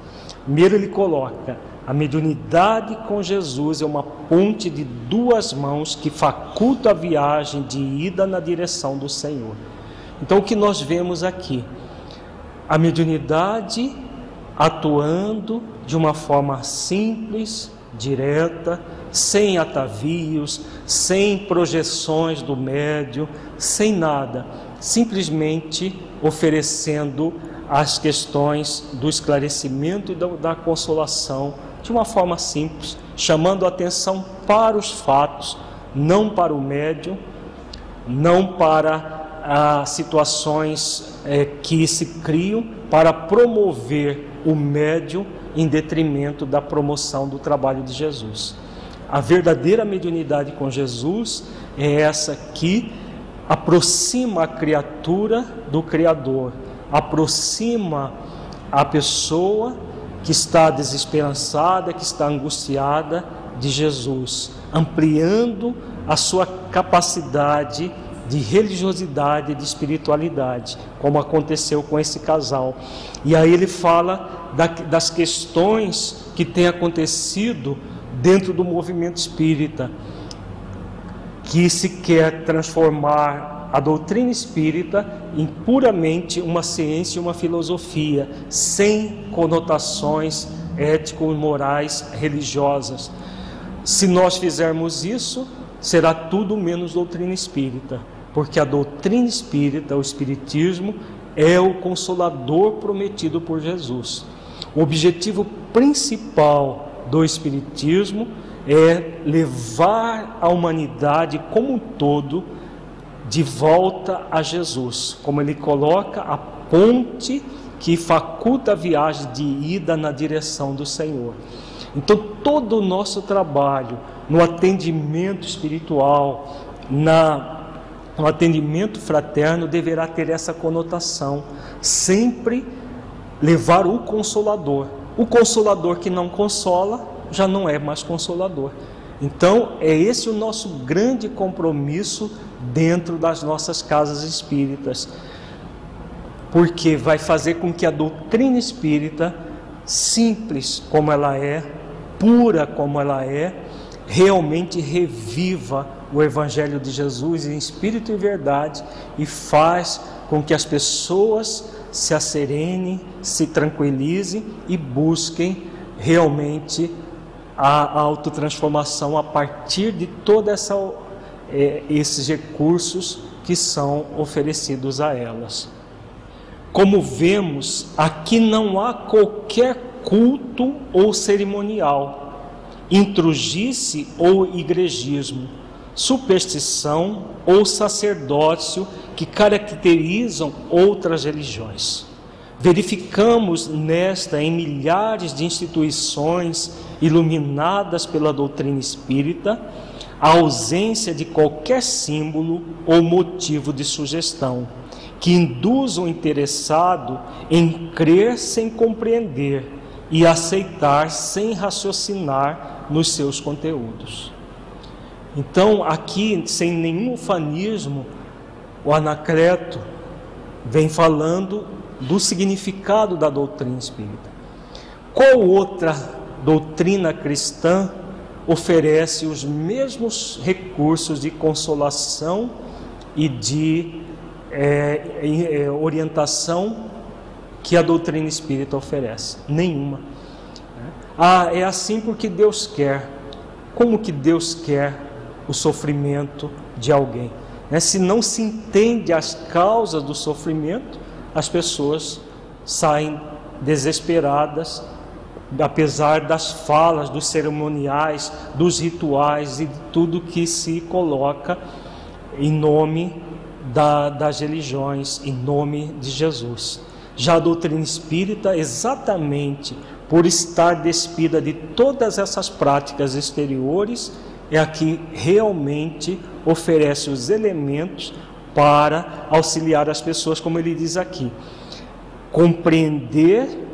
Primeiro, ele coloca: a mediunidade com Jesus é uma ponte de duas mãos que faculta a viagem de ida na direção do Senhor. Então, o que nós vemos aqui? A mediunidade atuando de uma forma simples, direta, sem atavios, sem projeções do médio, sem nada, simplesmente oferecendo as questões do esclarecimento e da, consolação de uma forma simples, chamando a atenção para os fatos, não para o médio, não para as situações é, que se criam para promover o médio em detrimento da promoção do trabalho de Jesus. A verdadeira mediunidade com Jesus é essa que aproxima a criatura do Criador, aproxima a pessoa que está desesperançada, que está angustiada de Jesus, ampliando a sua capacidade de religiosidade, de espiritualidade, como aconteceu com esse casal. E aí ele fala das questões que têm acontecido dentro do movimento espírita, que se quer transformar a doutrina espírita em puramente uma ciência e uma filosofia, sem conotações ético-morais religiosas. Se nós fizermos isso, será tudo menos doutrina espírita porque a doutrina espírita, o espiritismo, é o consolador prometido por Jesus. O objetivo principal do espiritismo é levar a humanidade como um todo de volta a Jesus, como ele coloca a ponte que faculta a viagem de ida na direção do Senhor. Então, todo o nosso trabalho no atendimento espiritual, na o atendimento fraterno deverá ter essa conotação, sempre levar o consolador. O consolador que não consola já não é mais consolador. Então, é esse o nosso grande compromisso dentro das nossas casas espíritas, porque vai fazer com que a doutrina espírita, simples como ela é, pura como ela é, realmente reviva o Evangelho de Jesus em espírito e verdade e faz com que as pessoas se asserenem, se tranquilizem e busquem realmente a autotransformação a partir de todos é, esses recursos que são oferecidos a elas. Como vemos, aqui não há qualquer culto ou cerimonial, intrugice ou igrejismo superstição ou sacerdócio que caracterizam outras religiões. Verificamos nesta em milhares de instituições iluminadas pela doutrina espírita a ausência de qualquer símbolo ou motivo de sugestão que induz o interessado em crer sem compreender e aceitar sem raciocinar nos seus conteúdos. Então, aqui, sem nenhum ufanismo, o Anacleto vem falando do significado da doutrina espírita. Qual outra doutrina cristã oferece os mesmos recursos de consolação e de é, é, orientação que a doutrina espírita oferece? Nenhuma. Ah, é assim porque Deus quer. Como que Deus quer o sofrimento de alguém. Né? Se não se entende as causas do sofrimento, as pessoas saem desesperadas, apesar das falas, dos cerimoniais, dos rituais e de tudo que se coloca em nome da, das religiões, em nome de Jesus. Já a doutrina espírita, exatamente por estar despida de todas essas práticas exteriores, é a que realmente oferece os elementos para auxiliar as pessoas, como ele diz aqui. Compreender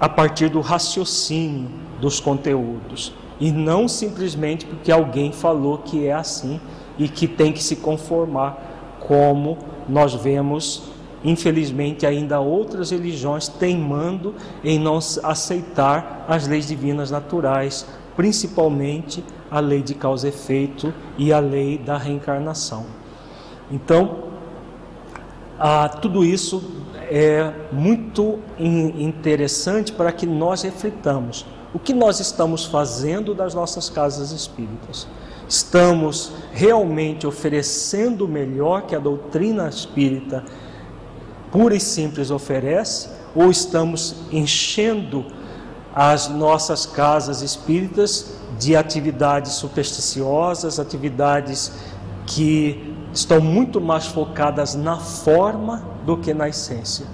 a partir do raciocínio dos conteúdos e não simplesmente porque alguém falou que é assim e que tem que se conformar, como nós vemos, infelizmente, ainda outras religiões teimando em não aceitar as leis divinas naturais, principalmente a lei de causa e efeito e a lei da reencarnação. Então, ah, tudo isso é muito interessante para que nós reflitamos o que nós estamos fazendo das nossas casas espíritas. Estamos realmente oferecendo o melhor que a doutrina espírita pura e simples oferece, ou estamos enchendo as nossas casas espíritas de atividades supersticiosas, atividades que estão muito mais focadas na forma do que na essência.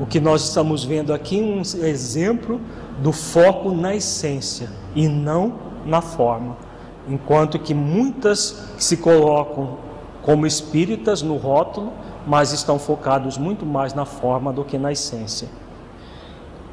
O que nós estamos vendo aqui é um exemplo do foco na essência e não na forma. Enquanto que muitas se colocam como espíritas no rótulo, mas estão focados muito mais na forma do que na essência.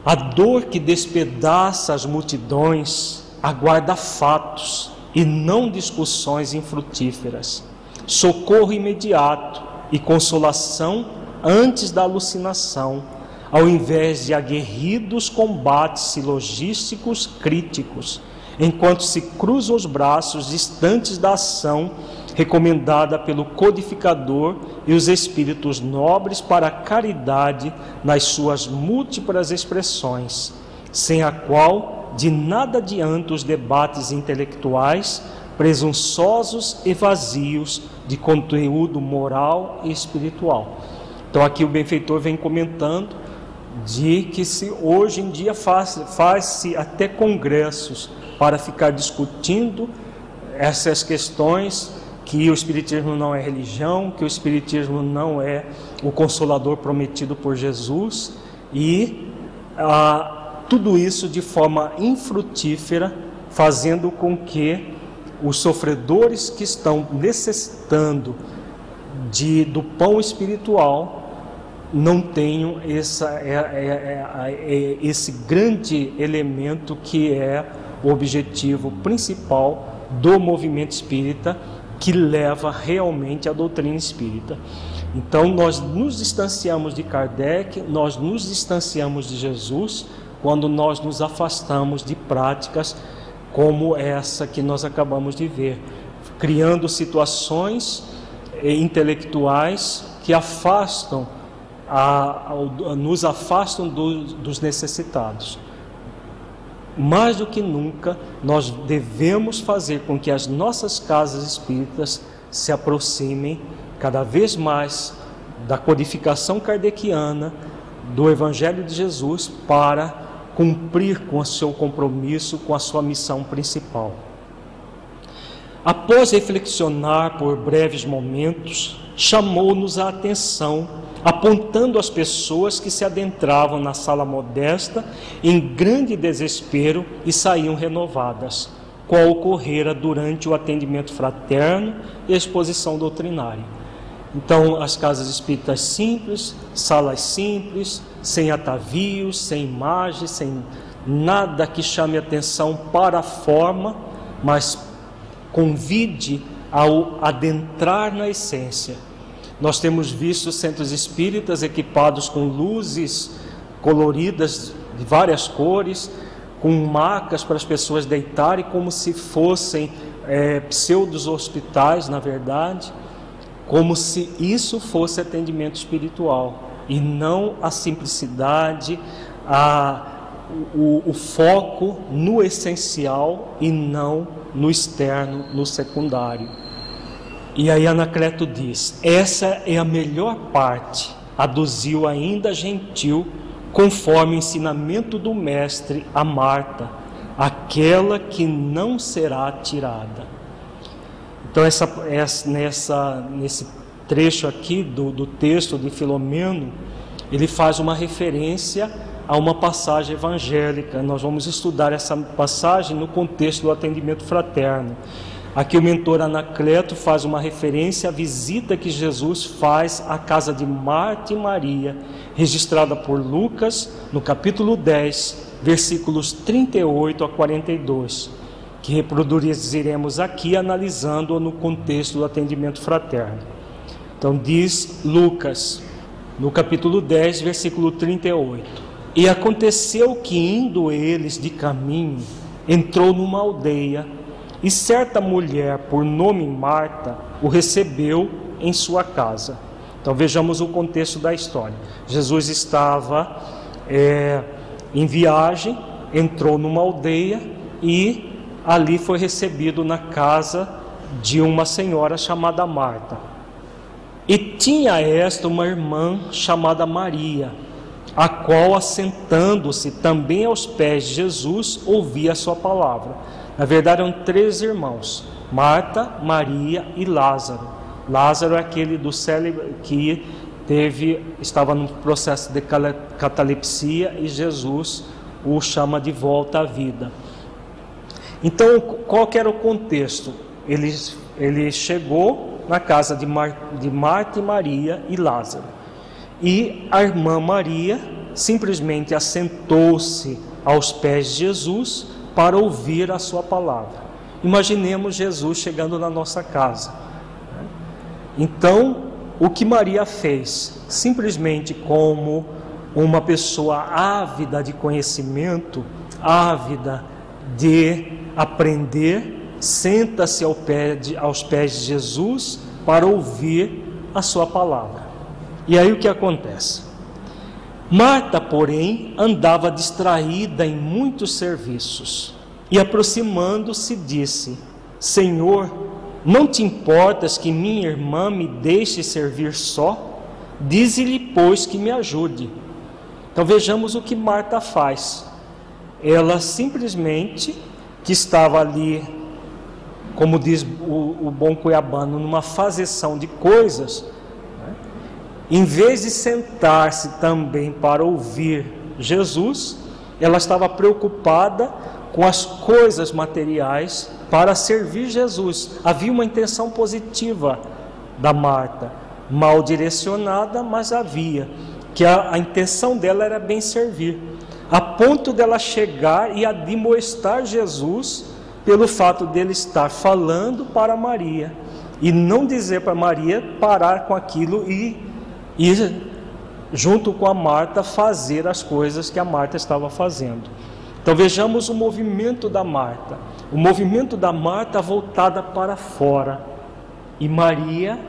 A dor que despedaça as multidões aguarda fatos e não discussões infrutíferas, socorro imediato e consolação antes da alucinação, ao invés de aguerridos combates silogísticos críticos, enquanto se cruzam os braços distantes da ação recomendada pelo codificador e os espíritos nobres para a caridade nas suas múltiplas expressões, sem a qual de nada adianta os debates intelectuais presunçosos e vazios de conteúdo moral e espiritual. Então aqui o benfeitor vem comentando de que se hoje em dia faz-se faz até congressos para ficar discutindo essas questões que o Espiritismo não é religião, que o Espiritismo não é o consolador prometido por Jesus e ah, tudo isso de forma infrutífera, fazendo com que os sofredores que estão necessitando de, do pão espiritual não tenham essa, é, é, é, é esse grande elemento que é o objetivo principal do movimento espírita que leva realmente à doutrina espírita. Então, nós nos distanciamos de Kardec, nós nos distanciamos de Jesus quando nós nos afastamos de práticas como essa que nós acabamos de ver, criando situações eh, intelectuais que afastam, a, a, nos afastam do, dos necessitados mais do que nunca, nós devemos fazer com que as nossas casas espíritas se aproximem cada vez mais da codificação kardeciana, do Evangelho de Jesus, para cumprir com o seu compromisso, com a sua missão principal. Após reflexionar por breves momentos, chamou-nos a atenção apontando as pessoas que se adentravam na sala modesta em grande desespero e saíam renovadas, qual ocorrera durante o atendimento fraterno e a exposição doutrinária. Então, as casas espíritas simples, salas simples, sem atavios, sem imagens, sem nada que chame atenção para a forma, mas convide ao adentrar na essência nós temos visto centros espíritas equipados com luzes coloridas de várias cores, com macas para as pessoas deitarem, como se fossem é, pseudos hospitais, na verdade, como se isso fosse atendimento espiritual e não a simplicidade, a, o, o foco no essencial e não no externo, no secundário. E aí Anacleto diz: essa é a melhor parte, aduziu ainda gentil, conforme o ensinamento do Mestre a Marta, aquela que não será tirada. Então, essa, essa, nessa, nesse trecho aqui do, do texto de Filomeno, ele faz uma referência a uma passagem evangélica. Nós vamos estudar essa passagem no contexto do atendimento fraterno. Aqui o mentor Anacleto faz uma referência à visita que Jesus faz à casa de Marta e Maria, registrada por Lucas no capítulo 10, versículos 38 a 42, que reproduziremos aqui analisando no contexto do atendimento fraterno. Então diz Lucas, no capítulo 10, versículo 38: E aconteceu que indo eles de caminho, entrou numa aldeia e certa mulher, por nome Marta, o recebeu em sua casa. Então vejamos o contexto da história. Jesus estava é, em viagem, entrou numa aldeia e ali foi recebido na casa de uma senhora chamada Marta. E tinha esta uma irmã chamada Maria, a qual, assentando-se também aos pés de Jesus, ouvia a sua palavra. Na verdade, eram três irmãos: Marta, Maria e Lázaro. Lázaro é aquele do célebre que teve, estava no processo de catalepsia e Jesus o chama de volta à vida. Então, qual era o contexto? Ele, ele chegou na casa de, Mar, de Marta e Maria e Lázaro. E a irmã Maria simplesmente assentou-se aos pés de Jesus para ouvir a sua palavra. Imaginemos Jesus chegando na nossa casa. Então, o que Maria fez, simplesmente como uma pessoa ávida de conhecimento, ávida de aprender, senta-se ao pé de, aos pés de Jesus para ouvir a sua palavra. E aí o que acontece? Marta, porém, andava distraída em muitos serviços e, aproximando-se, disse: Senhor, não te importas que minha irmã me deixe servir só? Dize-lhe, pois, que me ajude. Então vejamos o que Marta faz. Ela simplesmente, que estava ali, como diz o, o bom cuiabano, numa fazeção de coisas, em vez de sentar-se também para ouvir Jesus, ela estava preocupada com as coisas materiais para servir Jesus. Havia uma intenção positiva da Marta, mal direcionada, mas havia, que a, a intenção dela era bem servir, a ponto dela chegar e admoestar Jesus pelo fato dele estar falando para Maria e não dizer para Maria parar com aquilo e e, junto com a Marta, fazer as coisas que a Marta estava fazendo. Então vejamos o movimento da Marta. O movimento da Marta voltada para fora e Maria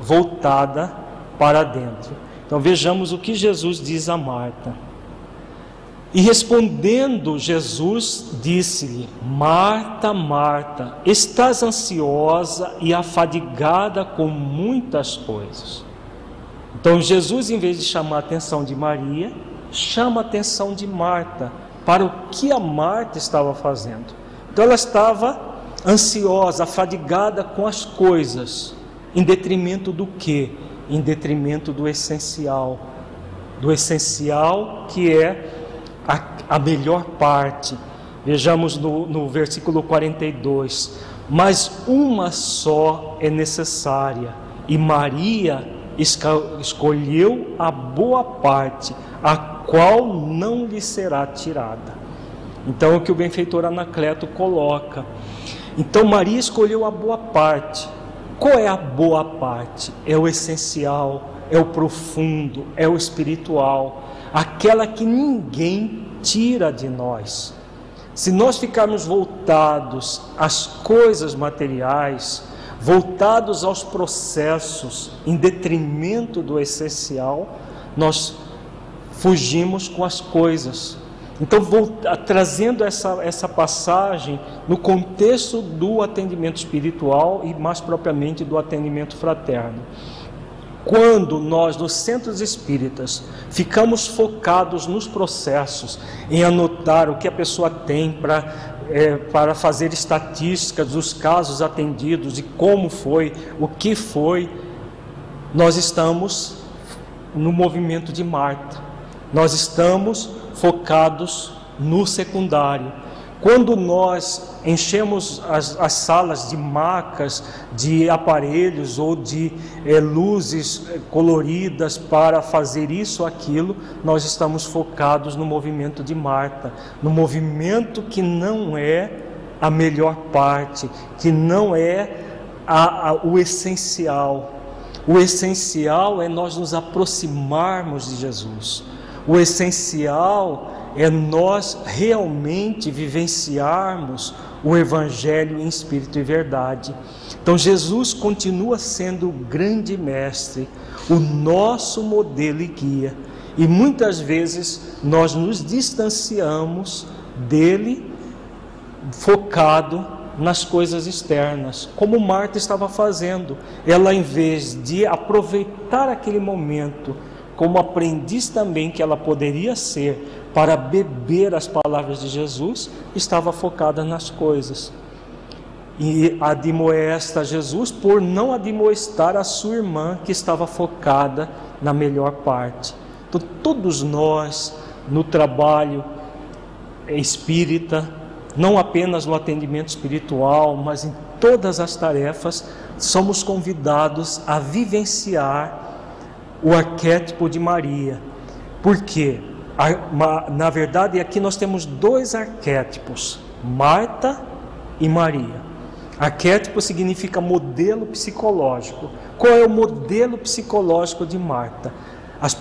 voltada para dentro. Então vejamos o que Jesus diz a Marta. E respondendo, Jesus disse-lhe: Marta, Marta, estás ansiosa e afadigada com muitas coisas. Então Jesus, em vez de chamar a atenção de Maria, chama a atenção de Marta para o que a Marta estava fazendo. Então ela estava ansiosa, afadigada com as coisas, em detrimento do que? Em detrimento do essencial. Do essencial que é a, a melhor parte. Vejamos no, no versículo 42. Mas uma só é necessária, e Maria escolheu a boa parte, a qual não lhe será tirada. Então, é o que o benfeitor Anacleto coloca. Então, Maria escolheu a boa parte. Qual é a boa parte? É o essencial, é o profundo, é o espiritual, aquela que ninguém tira de nós. Se nós ficarmos voltados às coisas materiais, voltados aos processos em detrimento do essencial, nós fugimos com as coisas. Então, vou, trazendo essa, essa passagem no contexto do atendimento espiritual e mais propriamente do atendimento fraterno. Quando nós, nos centros espíritas, ficamos focados nos processos, em anotar o que a pessoa tem para é, para fazer estatísticas dos casos atendidos e como foi, o que foi, nós estamos no movimento de Marta, nós estamos focados no secundário. Quando nós enchemos as, as salas de macas, de aparelhos ou de é, luzes eh, coloridas para fazer isso aquilo, nós estamos focados no movimento de Marta, no movimento que não é a melhor parte, que não é a, a, o essencial. O essencial é nós nos aproximarmos de Jesus. O essencial é nós realmente vivenciarmos o Evangelho em espírito e verdade. Então, Jesus continua sendo o grande mestre, o nosso modelo e guia. E muitas vezes nós nos distanciamos dele, focado nas coisas externas, como Marta estava fazendo. Ela, em vez de aproveitar aquele momento, como aprendiz também que ela poderia ser, para beber as palavras de Jesus, estava focada nas coisas. E admoesta Jesus por não admoestar a sua irmã, que estava focada na melhor parte. Então, todos nós, no trabalho espírita, não apenas no atendimento espiritual, mas em todas as tarefas, somos convidados a vivenciar o arquétipo de Maria. Por quê? Na verdade, aqui nós temos dois arquétipos Marta e Maria. Arquétipo significa modelo psicológico. Qual é o modelo psicológico de Marta?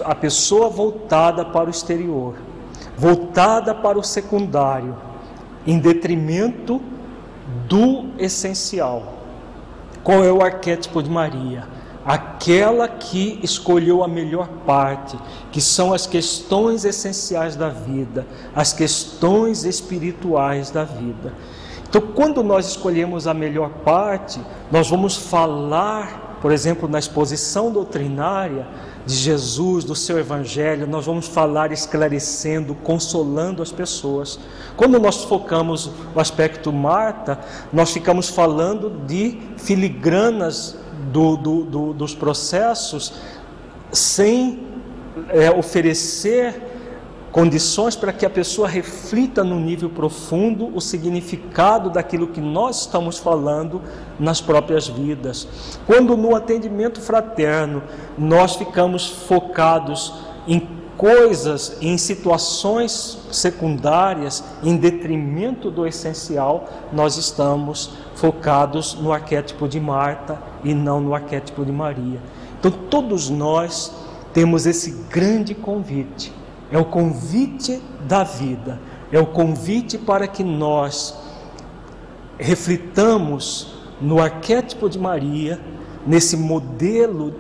A pessoa voltada para o exterior, voltada para o secundário, em detrimento do essencial. Qual é o arquétipo de Maria? Aquela que escolheu a melhor parte, que são as questões essenciais da vida, as questões espirituais da vida. Então, quando nós escolhemos a melhor parte, nós vamos falar, por exemplo, na exposição doutrinária, de Jesus, do seu Evangelho, nós vamos falar esclarecendo, consolando as pessoas. Quando nós focamos o aspecto Marta, nós ficamos falando de filigranas do, do, do, dos processos sem é, oferecer condições para que a pessoa reflita no nível profundo o significado daquilo que nós estamos falando nas próprias vidas. Quando no atendimento fraterno nós ficamos focados em coisas, em situações secundárias, em detrimento do essencial, nós estamos focados no arquétipo de Marta e não no arquétipo de Maria. Então todos nós temos esse grande convite é o convite da vida, é o convite para que nós reflitamos no arquétipo de Maria, nesse modelo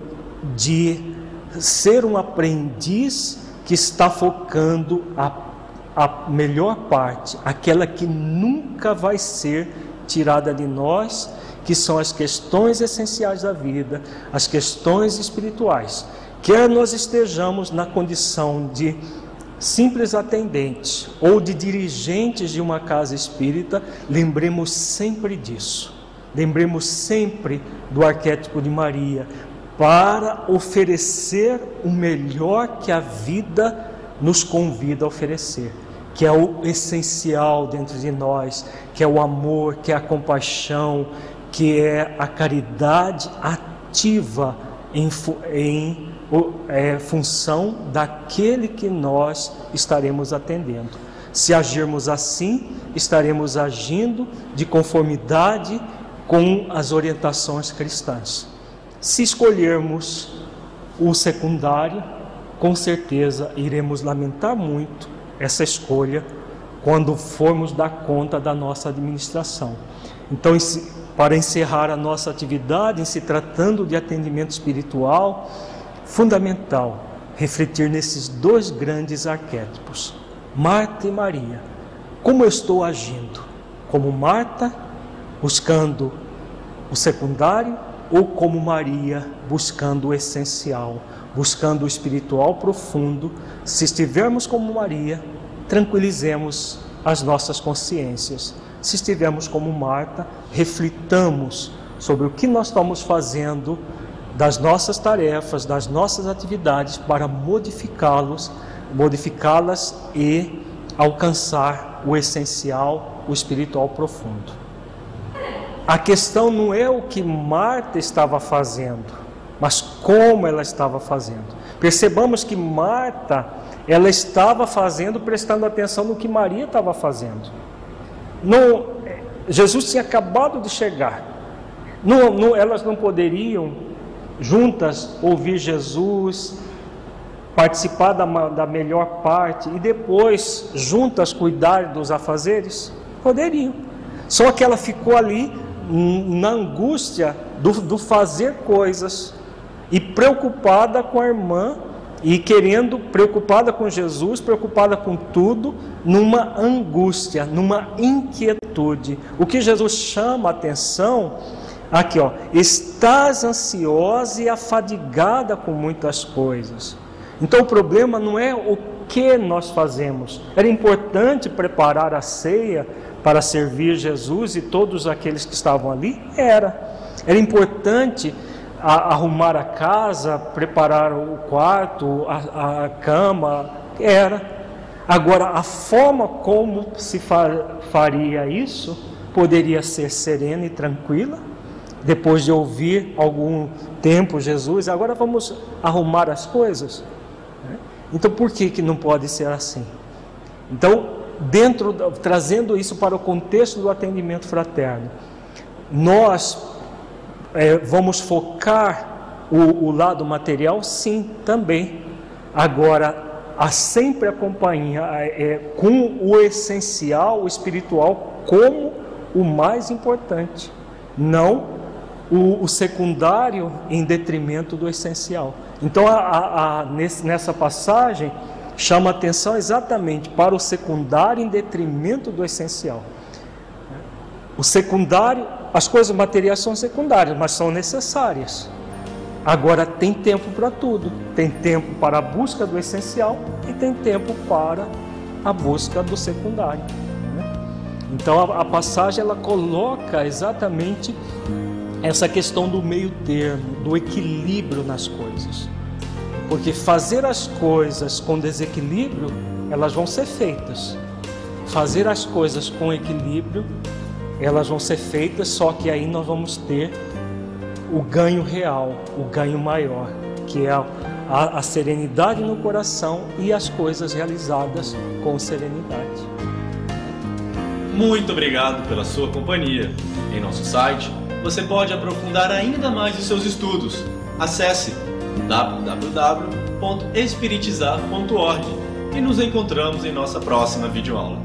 de ser um aprendiz que está focando a, a melhor parte, aquela que nunca vai ser tirada de nós, que são as questões essenciais da vida, as questões espirituais. Quer nós estejamos na condição de simples atendentes ou de dirigentes de uma casa espírita, lembremos sempre disso. Lembremos sempre do arquétipo de Maria para oferecer o melhor que a vida nos convida a oferecer, que é o essencial dentro de nós, que é o amor, que é a compaixão, que é a caridade ativa em, em é função daquele que nós estaremos atendendo. Se agirmos assim, estaremos agindo de conformidade com as orientações cristãs. Se escolhermos o secundário, com certeza iremos lamentar muito essa escolha quando formos dar conta da nossa administração. Então, para encerrar a nossa atividade, em se tratando de atendimento espiritual, fundamental refletir nesses dois grandes arquétipos, Marta e Maria. Como eu estou agindo? Como Marta, buscando o secundário, ou como Maria, buscando o essencial, buscando o espiritual profundo? Se estivermos como Maria, tranquilizemos as nossas consciências. Se estivermos como Marta, reflitamos sobre o que nós estamos fazendo das nossas tarefas, das nossas atividades para modificá-los, modificá-las e alcançar o essencial, o espiritual profundo. A questão não é o que Marta estava fazendo, mas como ela estava fazendo. Percebamos que Marta, ela estava fazendo prestando atenção no que Maria estava fazendo. Não, Jesus tinha acabado de chegar. Não, não, elas não poderiam juntas ouvir Jesus, participar da, da melhor parte e depois juntas cuidar dos afazeres? Poderiam. Só que ela ficou ali na angústia do, do fazer coisas e preocupada com a irmã e querendo, preocupada com Jesus, preocupada com tudo, numa angústia, numa inquietude. O que Jesus chama a atenção Aqui, ó, estás ansiosa e afadigada com muitas coisas. Então o problema não é o que nós fazemos. Era importante preparar a ceia para servir Jesus e todos aqueles que estavam ali? Era. Era importante a, arrumar a casa, preparar o quarto, a, a cama? Era. Agora, a forma como se faria isso poderia ser serena e tranquila depois de ouvir algum tempo Jesus, agora vamos arrumar as coisas. Então por que, que não pode ser assim? Então dentro, trazendo isso para o contexto do atendimento fraterno, nós é, vamos focar o, o lado material, sim, também. Agora, a sempre acompanha é, com o essencial, o espiritual, como o mais importante, não o, o secundário em detrimento do essencial. Então, a, a, a, nessa passagem, chama atenção exatamente para o secundário em detrimento do essencial. O secundário, as coisas materiais são secundárias, mas são necessárias. Agora tem tempo para tudo. Tem tempo para a busca do essencial e tem tempo para a busca do secundário. Né? Então a, a passagem ela coloca exatamente essa questão do meio termo, do equilíbrio nas coisas. Porque fazer as coisas com desequilíbrio, elas vão ser feitas. Fazer as coisas com equilíbrio, elas vão ser feitas, só que aí nós vamos ter o ganho real, o ganho maior, que é a, a, a serenidade no coração e as coisas realizadas com serenidade. Muito obrigado pela sua companhia. Em nosso site, você pode aprofundar ainda mais os seus estudos. Acesse www.espiritizar.org e nos encontramos em nossa próxima videoaula.